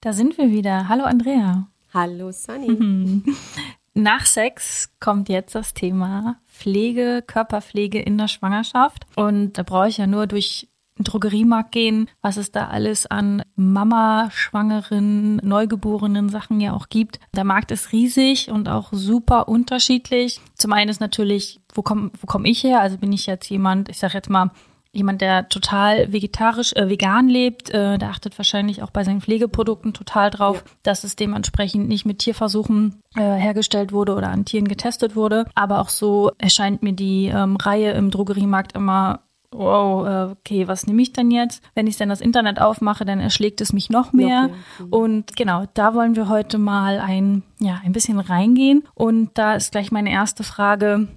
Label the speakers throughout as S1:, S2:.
S1: Da sind wir wieder. Hallo Andrea.
S2: Hallo Sunny.
S1: Nach Sex kommt jetzt das Thema Pflege, Körperpflege in der Schwangerschaft. Und da brauche ich ja nur durch den Drogeriemarkt gehen, was es da alles an Mama, Schwangeren, Neugeborenen Sachen ja auch gibt. Der Markt ist riesig und auch super unterschiedlich. Zum einen ist natürlich, wo komme wo komm ich her? Also bin ich jetzt jemand, ich sage jetzt mal, jemand, der total vegetarisch, äh, vegan lebt, äh, der achtet wahrscheinlich auch bei seinen Pflegeprodukten total drauf, dass es dementsprechend nicht mit Tierversuchen äh, hergestellt wurde oder an Tieren getestet wurde. Aber auch so erscheint mir die ähm, Reihe im Drogeriemarkt immer Wow, äh, okay, was nehme ich denn jetzt? Wenn ich dann das Internet aufmache, dann erschlägt es mich noch mehr.
S2: Mhm.
S1: Und genau, da wollen wir heute mal ein, ja, ein bisschen reingehen. Und da ist gleich meine erste Frage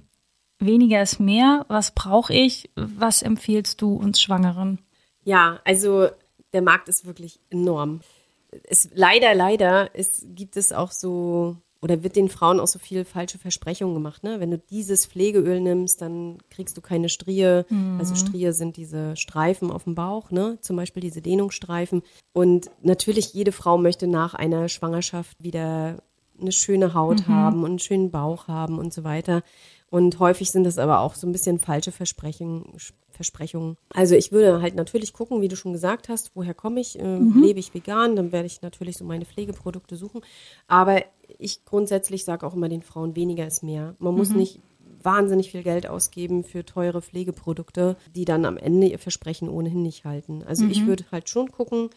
S1: weniger ist mehr. Was brauche ich? Was empfiehlst du uns Schwangeren?
S2: Ja, also der Markt ist wirklich enorm. Es, leider, leider es, gibt es auch so, oder wird den Frauen auch so viel falsche Versprechungen gemacht. Ne? Wenn du dieses Pflegeöl nimmst, dann kriegst du keine Strie. Also Strie sind diese Streifen auf dem Bauch, ne? zum Beispiel diese Dehnungsstreifen. Und natürlich, jede Frau möchte nach einer Schwangerschaft wieder eine schöne Haut haben und einen schönen Bauch haben und so weiter. Und häufig sind das aber auch so ein bisschen falsche Versprechen, Versprechungen. Also ich würde halt natürlich gucken, wie du schon gesagt hast, woher komme ich, ähm, lebe ich vegan, dann werde ich natürlich so meine Pflegeprodukte suchen. Aber ich grundsätzlich sage auch immer den Frauen, weniger ist mehr. Man muss nicht wahnsinnig viel Geld ausgeben für teure Pflegeprodukte, die dann am Ende ihr Versprechen ohnehin nicht halten. Also ich würde halt schon gucken,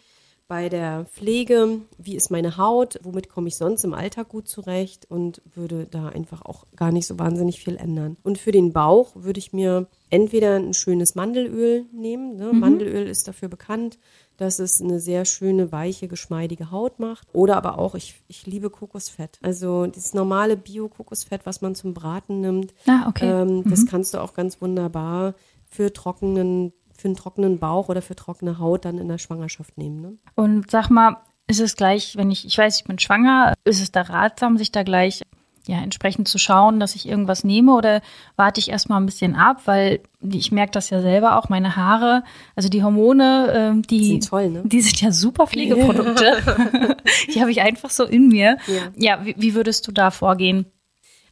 S2: bei der Pflege, wie ist meine Haut, womit komme ich sonst im Alltag gut zurecht und würde da einfach auch gar nicht so wahnsinnig viel ändern. Und für den Bauch würde ich mir entweder ein schönes Mandelöl nehmen. Ne? Mandelöl ist dafür bekannt, dass es eine sehr schöne, weiche, geschmeidige Haut macht. Oder aber auch, ich, ich liebe Kokosfett. Also dieses normale Bio-Kokosfett, was man zum Braten nimmt,
S1: Ah, okay.
S2: ähm, das kannst du auch ganz wunderbar für trockenen für einen trockenen Bauch oder für trockene Haut dann in der Schwangerschaft nehmen. Ne?
S1: Und sag mal, ist es gleich, wenn ich, ich weiß, ich bin schwanger, ist es da ratsam, sich da gleich ja, entsprechend zu schauen, dass ich irgendwas nehme oder warte ich erstmal ein bisschen ab, weil ich merke das ja selber auch, meine Haare, also die Hormone, ähm, die,
S2: Sind toll, ne?
S1: die sind ja super Pflegeprodukte. die habe ich einfach so in mir.
S2: Ja.
S1: Ja, wie, wie würdest du da vorgehen?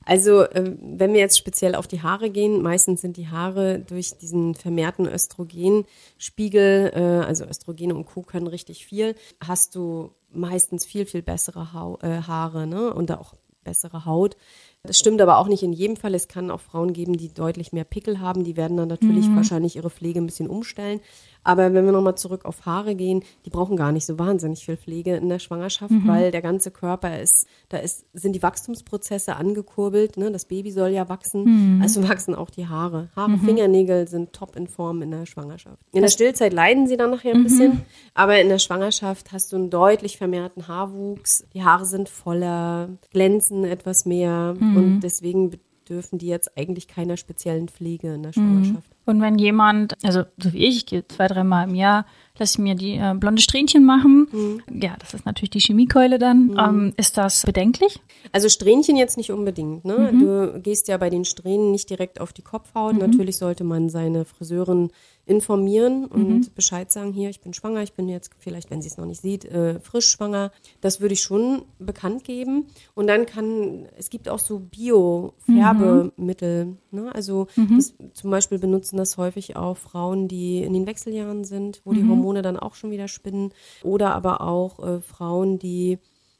S2: Also ähm, wenn wir jetzt speziell auf die Haare gehen, meistens sind die Haare durch diesen vermehrten Östrogenspiegel, äh, also Östrogene und Co. können richtig viel, hast du meistens viel, viel bessere äh, Haare ne? und auch bessere Haut. Das stimmt aber auch nicht in jedem Fall. Es kann auch Frauen geben, die deutlich mehr Pickel haben. Die werden dann natürlich wahrscheinlich ihre Pflege ein bisschen umstellen. Aber wenn wir nochmal zurück auf Haare gehen, die brauchen gar nicht so wahnsinnig viel Pflege in der Schwangerschaft, weil der ganze Körper ist, da ist, sind die Wachstumsprozesse angekurbelt. Ne? Das Baby soll ja wachsen, also wachsen auch die Haare. Haare, Fingernägel sind top in Form in der Schwangerschaft. In der Stillzeit leiden sie dann nachher ein bisschen, aber in der Schwangerschaft hast du einen deutlich vermehrten Haarwuchs. Die Haare sind voller, glänzen etwas mehr und deswegen bedürfen die jetzt eigentlich keiner speziellen Pflege in der Schwangerschaft.
S1: Und wenn jemand, also so wie ich, ich gehe zwei, dreimal im Jahr, lasse ich mir die äh, blonde Strähnchen machen. Ja, das ist natürlich die Chemiekeule dann. Ähm, ist das bedenklich?
S2: Also Strähnchen jetzt nicht unbedingt. Ne? Du gehst ja bei den Strähnen nicht direkt auf die Kopfhaut. Natürlich sollte man seine Friseurin informieren und Bescheid sagen, hier, ich bin schwanger, ich bin jetzt vielleicht, wenn sie es noch nicht sieht, äh, frisch schwanger. Das würde ich schon bekannt geben. Und dann kann, es gibt auch so Bio-Färbemittel. Ne? Also das, zum Beispiel benutzen das häufig auch Frauen, die in den Wechseljahren sind, wo die Hormone dann auch schon wieder spinnen. Oder aber auch äh, Frauen, die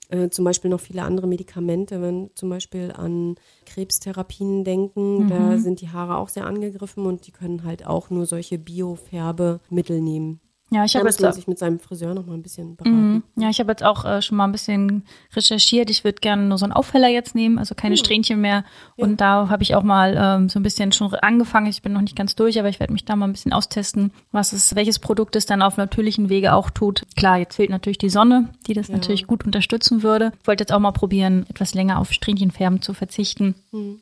S2: äh, zum Beispiel noch viele andere Medikamente, wenn zum Beispiel an Krebstherapien denken, da sind die Haare auch sehr angegriffen und die können halt auch nur solche Biofärbemittel nehmen.
S1: Ja, ich habe
S2: muss
S1: jetzt
S2: sich mit seinem Friseur noch mal ein bisschen beraten.
S1: Mhm. Ja, ich habe jetzt auch äh, schon mal ein bisschen recherchiert. Ich würde gerne nur so einen Aufheller jetzt nehmen, also keine Strähnchen mehr. Und da habe ich auch mal ähm, so ein bisschen schon angefangen. Ich bin noch nicht ganz durch, aber ich werde mich da mal ein bisschen austesten, was es, welches Produkt es dann auf natürlichen Wege auch tut. Klar, jetzt fehlt natürlich die Sonne, die das natürlich gut unterstützen würde. Ich wollte jetzt auch mal probieren, etwas länger auf Strähnchenfärben zu verzichten,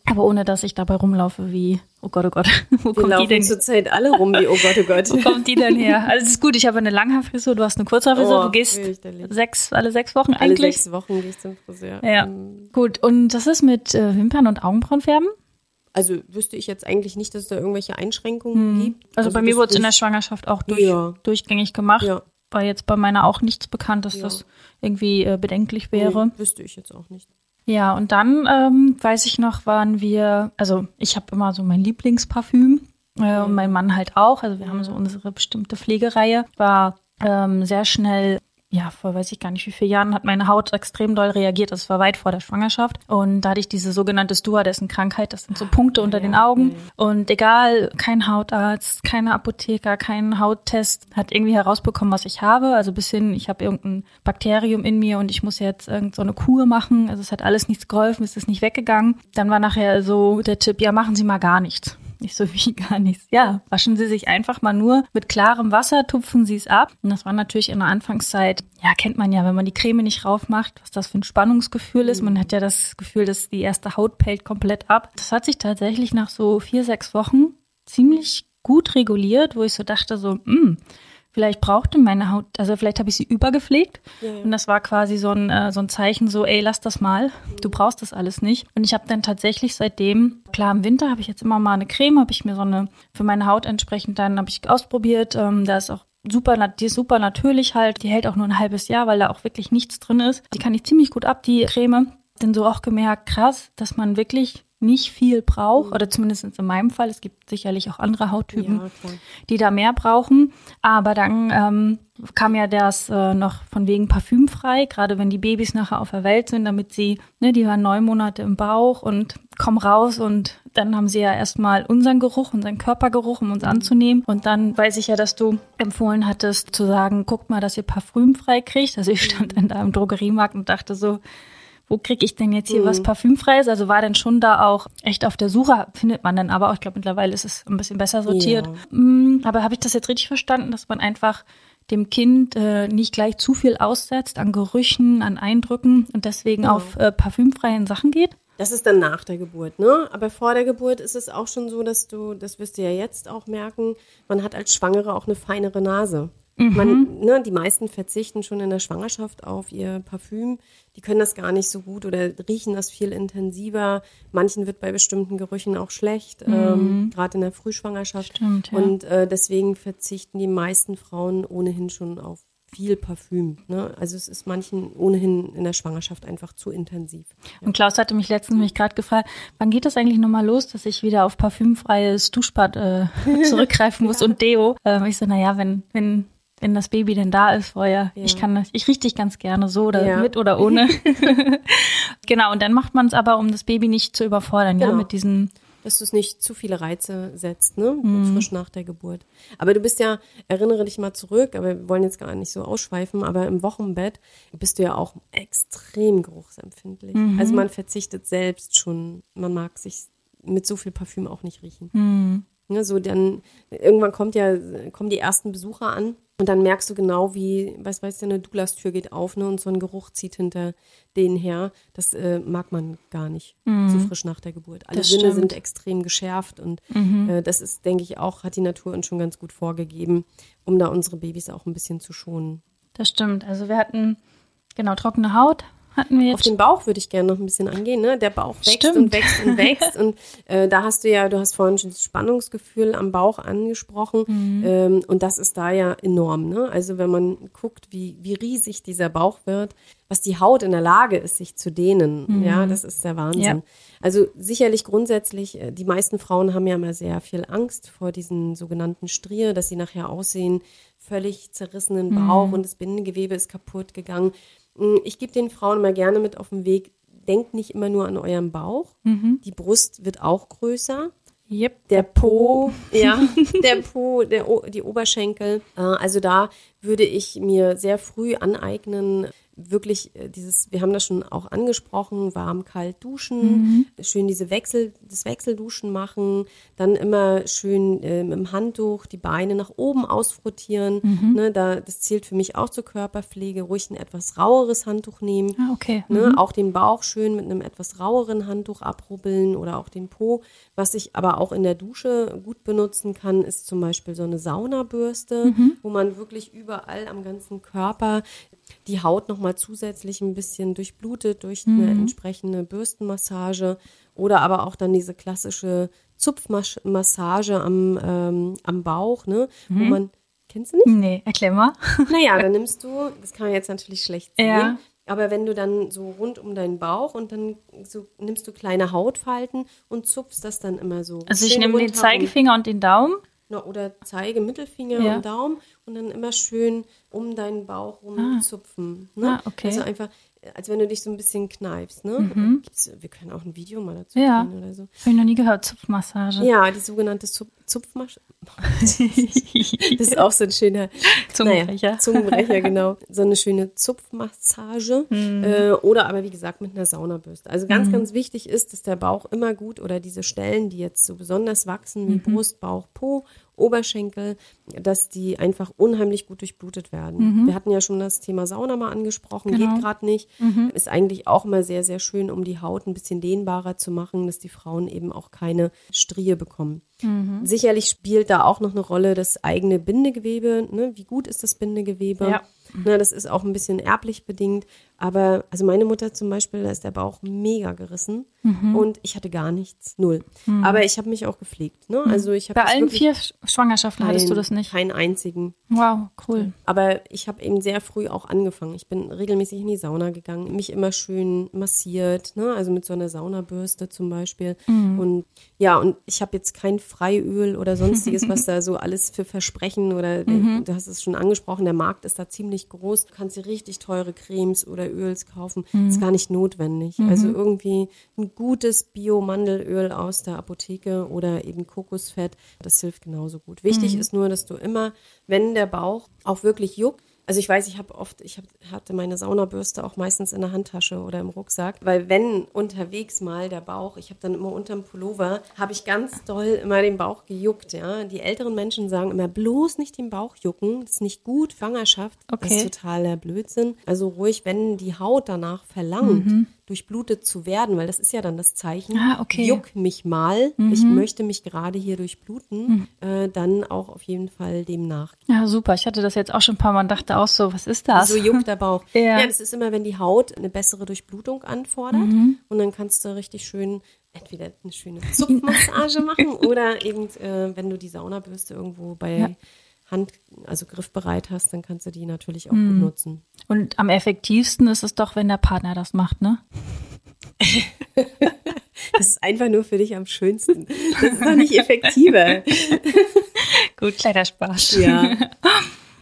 S1: aber ohne dass ich dabei rumlaufe wie, oh Gott, oh Gott, wo
S2: Wir
S1: kommt die denn?
S2: zurzeit alle rum wie, oh Gott, oh Gott.
S1: Wo kommt die denn her? Also es ist gut, ich habe eine Langhaarfrisur, du hast eine Kurzhaarfrisur,
S2: Oh,
S1: du gehst sechs, alle sechs Wochen
S2: Alle
S1: eigentlich.
S2: sechs Wochen gehe ich zum Friseur.
S1: Ja,
S2: Mhm.
S1: gut. Und das ist mit äh, Wimpern und Augenbrauenfärben?
S2: Also wüsste ich jetzt eigentlich nicht, dass es da irgendwelche Einschränkungen gibt.
S1: Also, bei mir wurde es in der Schwangerschaft auch durch,
S2: Ja.
S1: durchgängig gemacht.
S2: Ja.
S1: War jetzt bei meiner auch nichts bekannt, dass
S2: Ja.
S1: das irgendwie äh, bedenklich wäre.
S2: Nee, wüsste ich jetzt auch nicht.
S1: Ja, und dann ähm, weiß ich noch, waren wir, also ich habe immer so mein Lieblingsparfüm äh, und mein Mann halt auch. Also wir haben so unsere bestimmte Pflegereihe. War ähm, sehr schnell, ja, vor weiß ich gar nicht wie viele Jahren, hat meine Haut extrem doll reagiert. Das war weit vor der Schwangerschaft. Und da hatte ich diese sogenannte Stewardessen-Krankheit. Das sind so Punkte unter den Augen. Und egal, kein Hautarzt, keine Apotheker, kein Hauttest hat irgendwie herausbekommen, was ich habe. Also bis hin, ich habe irgendein Bakterium in mir und ich muss jetzt irgend so eine Kur machen. Also es hat alles nichts geholfen, es ist nicht weggegangen. Dann war nachher so der Tipp, ja, machen Sie mal gar nichts. Ich so, wie gar nichts. Ja, waschen Sie sich einfach mal nur mit klarem Wasser, tupfen Sie es ab. Und das war natürlich in der Anfangszeit, ja, kennt man ja, wenn man die Creme nicht raufmacht, was das für ein Spannungsgefühl ist. Man hat ja das Gefühl, dass die erste Haut pellt komplett ab. Das hat sich tatsächlich nach so vier, sechs Wochen ziemlich gut reguliert, wo ich so dachte, so, hm, vielleicht brauchte meine Haut, also vielleicht habe ich sie übergepflegt. Und das war quasi so ein, äh, so ein Zeichen, so, ey, lass das mal, du brauchst das alles nicht. Und ich habe dann tatsächlich seitdem, klar, im Winter habe ich jetzt immer mal eine Creme, habe ich mir so eine, für meine Haut entsprechend dann, habe ich ausprobiert. Ähm, da ist auch super, die ist super natürlich halt, die hält auch nur ein halbes Jahr, weil da auch wirklich nichts drin ist. Die kann ich ziemlich gut ab, die Creme. Denn so auch gemerkt, krass, dass man wirklich nicht viel braucht, oder zumindest in meinem Fall. Es gibt sicherlich auch andere Hauttypen,
S2: Ja, klar.
S1: die da mehr brauchen. Aber dann ähm, kam ja das äh, noch von wegen parfümfrei, gerade wenn die Babys nachher auf der Welt sind, damit sie, ne, die waren neun Monate im Bauch und kommen raus und dann haben sie ja erstmal unseren Geruch, unseren Körpergeruch, um uns anzunehmen. Und dann weiß ich ja, dass du empfohlen hattest zu sagen, guckt mal, dass ihr parfümfrei kriegt. Also ich stand dann da im Drogeriemarkt und dachte so, wo kriege ich denn jetzt hier was parfümfreies? Also war dann schon da auch echt auf der Suche, findet man dann aber auch, ich glaube mittlerweile ist es ein bisschen besser sortiert.
S2: Ja.
S1: Mm, Aber habe ich das jetzt richtig verstanden, dass man einfach dem Kind äh, nicht gleich zu viel aussetzt an Gerüchen, an Eindrücken und deswegen
S2: Genau.
S1: auf äh, parfümfreien Sachen geht?
S2: Das ist dann nach der Geburt, ne? Aber vor der Geburt ist es auch schon so, dass du, das wirst du ja jetzt auch merken, man hat als Schwangere auch eine feinere Nase. Man, ne, die meisten verzichten schon in der Schwangerschaft auf ihr Parfüm. Die können das gar nicht so gut oder riechen das viel intensiver. Manchen wird bei bestimmten Gerüchen auch schlecht, ähm, gerade in der Frühschwangerschaft.
S1: Stimmt, ja.
S2: Und äh, deswegen verzichten die meisten Frauen ohnehin schon auf viel Parfüm. Ne? Also es ist manchen ohnehin in der Schwangerschaft einfach zu intensiv.
S1: Und Klaus hatte mich letztens mich gerade gefragt, wann geht das eigentlich nochmal los, dass ich wieder auf parfümfreies Duschbad äh, zurückgreifen muss und Deo? Ähm, ich so, naja, wenn, wenn, wenn das Baby denn da ist vorher, ich kann das, ich riech dich ganz gerne so oder
S2: Ja.
S1: mit oder ohne. genau, und dann macht man es aber, um das Baby nicht zu überfordern, ja,
S2: Genau.
S1: mit diesen
S2: dass du es nicht zu viele Reize setzt, ne?
S1: Mhm.
S2: Frisch nach der Geburt. Aber du bist ja, erinnere dich mal zurück, aber wir wollen jetzt gar nicht so ausschweifen, aber im Wochenbett bist du ja auch extrem geruchsempfindlich.
S1: Mhm.
S2: Also man verzichtet selbst schon, man mag sich mit so viel Parfüm auch nicht riechen.
S1: Mhm.
S2: Ne, so dann, irgendwann kommt ja, kommen die ersten Besucher an und dann merkst du genau, wie, weiß, weiß ja, eine Douglas-Tür geht auf, ne, und so ein Geruch zieht hinter denen her. Das äh, mag man gar nicht, so frisch nach der Geburt. Alle
S1: Mhm. Das
S2: Sinne
S1: stimmt. Mhm.
S2: sind extrem geschärft und äh, das ist, denke ich, auch, hat die Natur uns schon ganz gut vorgegeben, um da unsere Babys auch ein bisschen zu schonen.
S1: Das stimmt. Also wir hatten genau trockene Haut hatten wir
S2: Auf
S1: jetzt.
S2: den Bauch würde ich gerne noch ein bisschen angehen. Ne? Der Bauch wächst
S1: Stimmt.
S2: und wächst und wächst. und äh, da hast du ja, du hast vorhin schon das Spannungsgefühl am Bauch angesprochen.
S1: Mhm.
S2: Ähm, und das ist da ja enorm. Ne? Also wenn man guckt, wie, wie riesig dieser Bauch wird, was die Haut in der Lage ist, sich zu dehnen. Ja, das ist der Wahnsinn.
S1: Mhm. Ja.
S2: Also sicherlich grundsätzlich, äh, die meisten Frauen haben ja immer sehr viel Angst vor diesen sogenannten Strier, dass sie nachher aussehen, völlig zerrissenen
S1: Mhm.
S2: Bauch und das Bindegewebe ist kaputt gegangen. Mm, Ich gebe den Frauen immer gerne mit auf den Weg, denkt nicht immer nur an euren Bauch.
S1: Mhm.
S2: Die Brust wird auch größer.
S1: Yep.
S2: der Po, ja, der Po, der, O- die Oberschenkel. Äh, Also da würde ich mir sehr früh aneignen, wirklich äh, dieses, wir haben das schon auch angesprochen, warm, kalt duschen, schön diese Wechsel, das Wechselduschen machen, dann immer schön äh, mit dem Handtuch die Beine nach oben ausfrotieren. Ne, da, das zählt für mich auch zur Körperpflege, ruhig ein etwas raueres Handtuch nehmen.
S1: Ah, okay.
S2: Ne, Auch den Bauch schön mit einem etwas raueren Handtuch abrubbeln oder auch den Po. Was ich aber auch in der Dusche gut benutzen kann, ist zum Beispiel so eine Saunabürste, wo man wirklich überall am ganzen Körper die Haut nochmal zusätzlich ein bisschen durchblutet durch eine entsprechende Bürstenmassage oder aber auch dann diese klassische Zupfmassage am, ähm, am Bauch, ne, wo man, kennst du nicht?
S1: Nee, erklär mal.
S2: Naja, dann nimmst du, das kann man jetzt natürlich schlecht sehen,
S1: Ja.
S2: aber wenn du dann so rund um deinen Bauch und dann so nimmst du kleine Hautfalten und zupfst das dann immer so.
S1: Also ich nehme den. Zeigefinger und den Daumen.
S2: Oder Zeige, Mittelfinger
S1: Ja.
S2: und Daumen und dann immer schön um deinen Bauch rum zupfen. Ne?
S1: Ah, okay.
S2: Also einfach, als wenn du dich so ein bisschen kneifst. Ne? Gibt's, wir können auch ein Video mal dazu
S1: Mhm. Ja.
S2: oder so.
S1: Habe ich noch nie gehört, Zupfmassage.
S2: Ja, die sogenannte Zup Zupfmasch. Das ist auch so ein schöner
S1: Zungenbrecher.
S2: Naja, Zungenbrecher, genau. So eine schöne Zupfmassage.
S1: Hm.
S2: Äh, oder aber wie gesagt mit einer Saunabürste. Also ganz, ganz wichtig ist, dass der Bauch immer gut oder diese Stellen, die jetzt so besonders wachsen, wie
S1: Mhm.
S2: Brust, Bauch, Po, Oberschenkel, dass die einfach unheimlich gut durchblutet werden.
S1: Mhm.
S2: Wir hatten ja schon das Thema Sauna mal angesprochen,
S1: Genau.
S2: geht gerade nicht.
S1: Mhm.
S2: Ist eigentlich auch immer sehr, sehr schön, um die Haut ein bisschen dehnbarer zu machen, dass die Frauen eben auch keine Strie bekommen.
S1: Mhm.
S2: Sicherlich spielt da auch noch eine Rolle das eigene Bindegewebe. Ne? Wie gut ist das Bindegewebe?
S1: Ja.
S2: Ne, das ist auch ein bisschen erblich bedingt. Aber also meine Mutter zum Beispiel, da ist der Bauch mega gerissen
S1: Mhm.
S2: und ich hatte gar nichts, null. Aber ich habe mich auch gepflegt. Ne? Also ich habe
S1: Bei allen vier Sch- Schwangerschaften hattest du das nicht.
S2: Keinen einzigen.
S1: Wow, cool.
S2: Aber ich habe eben sehr früh auch angefangen. Ich bin regelmäßig in die Sauna gegangen, mich immer schön massiert, ne? also mit so einer Saunabürste zum Beispiel. Und ja, und ich habe jetzt kein Freiöl oder sonstiges, was da so alles für Versprechen oder du hast es schon angesprochen, der Markt ist da ziemlich groß. Du kannst dir richtig teure Cremes oder Öls kaufen. Ist gar nicht notwendig. Also irgendwie ein gutes Bio-Mandelöl aus der Apotheke oder eben Kokosfett, das hilft genauso gut. Wichtig ist nur, dass du immer, wenn der Bauch auch wirklich juckt, also ich weiß, ich habe oft, ich hab, hatte meine Saunabürste auch meistens in der Handtasche oder im Rucksack, weil wenn unterwegs mal der Bauch, ich habe dann immer unterm Pullover, habe ich ganz doll immer den Bauch gejuckt, ja. Die älteren Menschen sagen immer bloß nicht den Bauch jucken, das ist nicht gut, Schwangerschaft, das
S1: Okay.
S2: ist totaler Blödsinn. Also ruhig, wenn die Haut danach verlangt, durchblutet zu werden, weil das ist ja dann das Zeichen,
S1: Ah, okay.
S2: juck mich mal, ich möchte mich gerade hier durchbluten, äh, dann auch auf jeden Fall dem nachgehen.
S1: Ja, super. Ich hatte das jetzt auch schon ein paar Mal und dachte auch so, was ist das?
S2: So juckt der Bauch.
S1: Ja.
S2: ja. das ist immer, wenn die Haut eine bessere Durchblutung anfordert. Und dann kannst du richtig schön entweder eine schöne Zupfmassage machen oder eben, äh, wenn du die Saunabürste irgendwo bei
S1: Ja.
S2: Hand, also griffbereit hast, dann kannst du die natürlich auch gut nutzen.
S1: Und am effektivsten ist es doch, wenn der Partner das macht, ne?
S2: Das ist einfach nur für dich am schönsten. Das ist doch nicht effektiver.
S1: Gut, kleiner Spaß.
S2: Ja.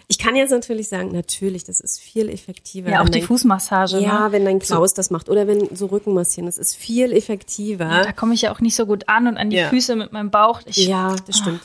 S2: Ich kann jetzt natürlich sagen, natürlich, das ist viel effektiver.
S1: Ja, auch die
S2: dein-
S1: Fußmassage.
S2: Ja,
S1: ne?
S2: wenn dein Klaus das macht oder wenn so Rückenmassieren, das ist viel effektiver.
S1: Da komme ich ja auch nicht so gut an und an die
S2: Ja.
S1: Füße mit meinem Bauch. Ich,
S2: Ja, das stimmt.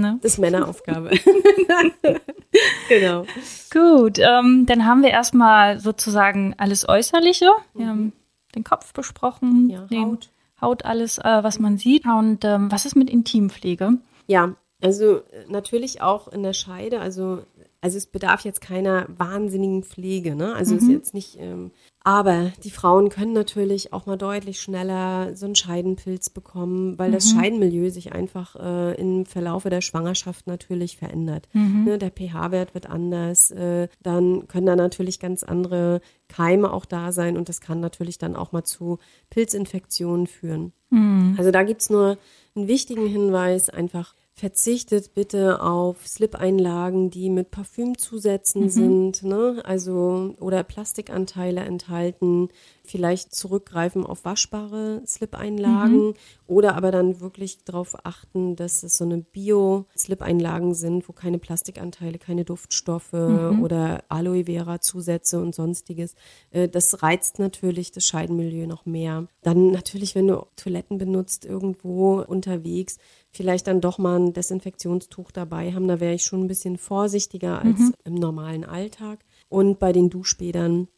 S1: Ne?
S2: Das ist Männeraufgabe. genau.
S1: Gut, ähm, dann haben wir erstmal sozusagen alles Äußerliche. Wir haben den Kopf besprochen,
S2: Ja,
S1: den
S2: Haut.
S1: Haut, alles, äh, was man sieht. Und ähm, was ist mit Intimpflege?
S2: Ja, also äh, natürlich auch in der Scheide, also also es bedarf jetzt keiner wahnsinnigen Pflege, ne? Also ist jetzt nicht, ähm, aber die Frauen können natürlich auch mal deutlich schneller so einen Scheidenpilz bekommen, weil das Scheidenmilieu sich einfach äh, im Verlaufe der Schwangerschaft natürlich verändert. Ne? Der pH-Wert wird anders, äh, dann können da natürlich ganz andere Keime auch da sein und das kann natürlich dann auch mal zu Pilzinfektionen führen. Also da gibt's nur einen wichtigen Hinweis, einfach verzichtet bitte auf Slip-Einlagen, die mit Parfümzusätzen sind, ne? Also oder Plastikanteile enthalten. Vielleicht zurückgreifen auf waschbare Slip-Einlagen oder aber dann wirklich darauf achten, dass es so eine Bio-Slip-Einlagen sind, wo keine Plastikanteile, keine Duftstoffe oder Aloe Vera-Zusätze und sonstiges. Äh, Das reizt natürlich das Scheidenmilieu noch mehr. Dann natürlich, wenn du Toiletten benutzt, irgendwo unterwegs, vielleicht dann doch mal ein Desinfektionstuch dabei haben. Da wäre ich schon ein bisschen vorsichtiger als im normalen Alltag. Und bei den Duschbädern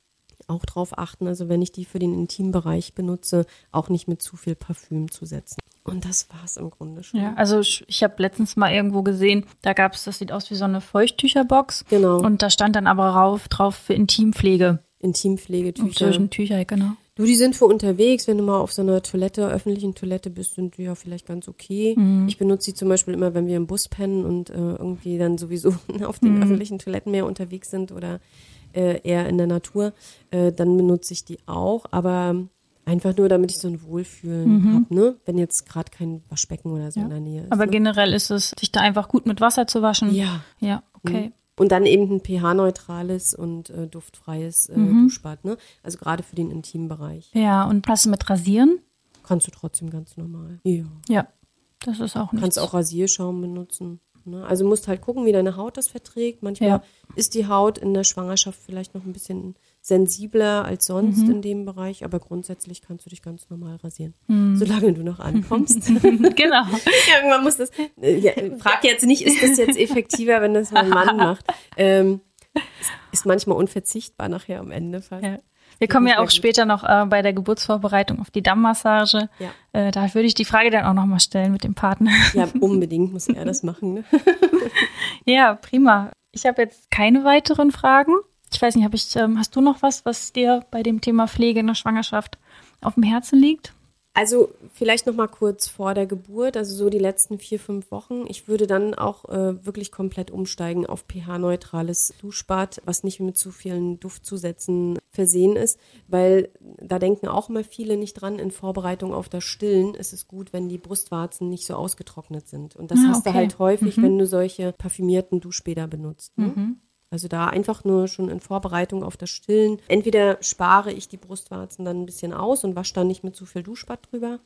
S2: auch drauf achten, also wenn ich die für den Intimbereich benutze, auch nicht mit zu viel Parfüm zu setzen. Und das war's im Grunde schon.
S1: Ja, also ich, ich habe letztens mal irgendwo gesehen, da gab es, das sieht aus wie so eine Feuchttücherbox.
S2: Genau.
S1: Und da stand dann aber rauf, drauf für Intimpflege.
S2: Intimpflegetücher.
S1: Zwischen Tücher, genau.
S2: Du, die sind für unterwegs, wenn du mal auf so einer Toilette, öffentlichen Toilette bist, sind die ja vielleicht ganz okay. Ich benutze die zum Beispiel immer, wenn wir im Bus pennen und äh, irgendwie dann sowieso auf den öffentlichen Toiletten mehr unterwegs sind oder äh, eher in der Natur, äh, dann benutze ich die auch, aber einfach nur, damit ich so ein Wohlfühlen hab, ne? Wenn jetzt gerade kein Waschbecken oder so in der Nähe ist.
S1: Aber
S2: ne?
S1: generell ist es, sich da einfach gut mit Wasser zu waschen.
S2: Ja.
S1: Ja, okay.
S2: Und dann eben ein pH-neutrales und äh, duftfreies äh, Duschbad, ne? Also gerade für den Intimbereich.
S1: Ja, und was mit Rasieren?
S2: Kannst du trotzdem ganz normal. Ja.
S1: Ja, das ist auch nichts.
S2: Kannst auch Rasierschaum benutzen. Ne? Also musst halt gucken, wie deine Haut das verträgt. Manchmal
S1: Ja.
S2: ist die Haut in der Schwangerschaft vielleicht noch ein bisschen sensibler als sonst
S1: Mhm.
S2: in dem Bereich, aber grundsätzlich kannst du dich ganz normal rasieren,
S1: Mhm.
S2: solange du noch ankommst.
S1: genau.
S2: Irgendwann muss das. Äh, ja, frag jetzt nicht, ist das jetzt effektiver, wenn das mein Mann macht? Ähm, ist- ist manchmal unverzichtbar nachher am Ende fast.
S1: Ja. Wir kommen ja auch später noch äh, bei der Geburtsvorbereitung auf die Dammmassage.
S2: Ja.
S1: Äh, da würde ich die Frage dann auch nochmal stellen mit dem Partner.
S2: Ja, unbedingt muss er das machen. Ne?
S1: Ja, prima. Ich habe jetzt keine weiteren Fragen. Ich weiß nicht, hab ich, ähm, hast du noch was, was dir bei dem Thema Pflege in der Schwangerschaft auf dem Herzen liegt?
S2: Also vielleicht noch mal kurz vor der Geburt, also so die letzten vier, fünf Wochen. Ich würde dann auch äh, wirklich komplett umsteigen auf pH-neutrales Duschbad, was nicht mit zu vielen Duftzusätzen versehen ist, weil da denken auch mal viele nicht dran, in Vorbereitung auf das Stillen ist es gut, wenn die Brustwarzen nicht so ausgetrocknet sind. Und das
S1: Ah,
S2: hast du
S1: okay.
S2: halt häufig, wenn du solche parfümierten Duschbäder benutzt. Ne? Also da einfach nur schon in Vorbereitung auf das Stillen. Entweder spare ich die Brustwarzen dann ein bisschen aus und wasche dann nicht mit zu viel Duschbad drüber.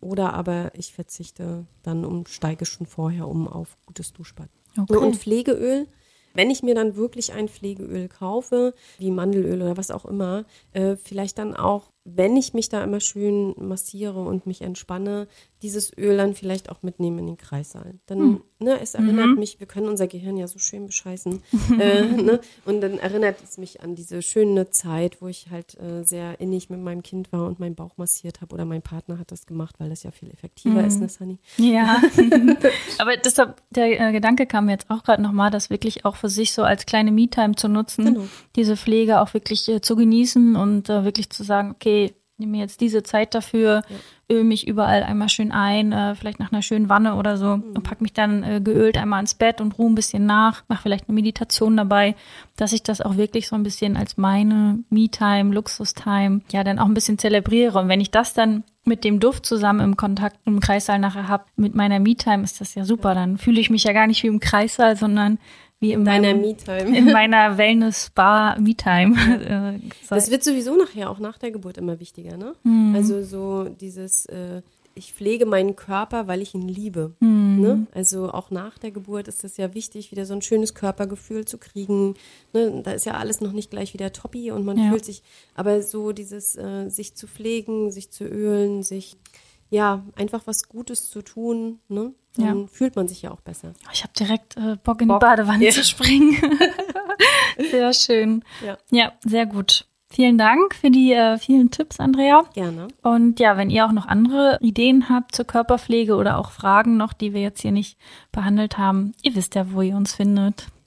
S2: Oder aber ich verzichte dann und steige schon vorher um auf gutes Duschbad.
S1: Okay.
S2: Und Pflegeöl. Wenn ich mir dann wirklich ein Pflegeöl kaufe, wie Mandelöl oder was auch immer, äh, vielleicht dann auch, wenn ich mich da immer schön massiere und mich entspanne, dieses Öl dann vielleicht auch mitnehmen in den Kreissaal. Dann, ne, es erinnert mich, wir können unser Gehirn ja so schön bescheißen. äh, ne? Und dann erinnert es mich an diese schöne Zeit, wo ich halt äh, sehr innig mit meinem Kind war und meinen Bauch massiert habe oder mein Partner hat das gemacht, weil das ja viel effektiver ist, ne, Sunny?
S1: Ja, aber deshalb, der äh, Gedanke kam mir jetzt auch gerade nochmal, das wirklich auch für sich so als kleine Me-Time zu nutzen,
S2: Genau.
S1: diese Pflege auch wirklich äh, zu genießen und äh, wirklich zu sagen, okay, nehme mir jetzt diese Zeit dafür, öl mich überall einmal schön ein, äh, vielleicht nach einer schönen Wanne oder so und pack mich dann äh, geölt einmal ins Bett und ruhe ein bisschen nach, mach vielleicht eine Meditation dabei, dass ich das auch wirklich so ein bisschen als meine Me-Time, Luxus-Time, ja, dann auch ein bisschen zelebriere. Und wenn ich das dann mit dem Duft zusammen im Kontakt im Kreissaal nachher hab, mit meiner Me-Time ist das ja super. Dann fühle ich mich ja gar nicht wie im Kreissaal, sondern wie in
S2: Deiner Me-Time.
S1: in meiner Wellness-Spa-Me-Time. Äh,
S2: Das wird sowieso nachher auch nach der Geburt immer wichtiger, ne?
S1: Mhm.
S2: Also so dieses, äh, ich pflege meinen Körper, weil ich ihn liebe.
S1: Mhm.
S2: Ne? Also auch nach der Geburt ist es ja wichtig, wieder so ein schönes Körpergefühl zu kriegen. Ne? Da ist ja alles noch nicht gleich wieder toppi und man
S1: Ja.
S2: fühlt sich, aber so dieses, äh, sich zu pflegen, sich zu ölen, sich ja, einfach was Gutes zu tun, ne? Dann fühlt man sich ja auch besser.
S1: ich habe direkt äh, Bock in
S2: Bock.
S1: die Badewanne
S2: Ja.
S1: zu springen. sehr schön.
S2: Ja.
S1: Ja, sehr gut. Vielen Dank für die äh, vielen Tipps, Andrea.
S2: Gerne.
S1: Und ja, wenn ihr auch noch andere Ideen habt zur Körperpflege oder auch Fragen noch, die wir jetzt hier nicht behandelt haben, ihr wisst ja, wo ihr uns findet.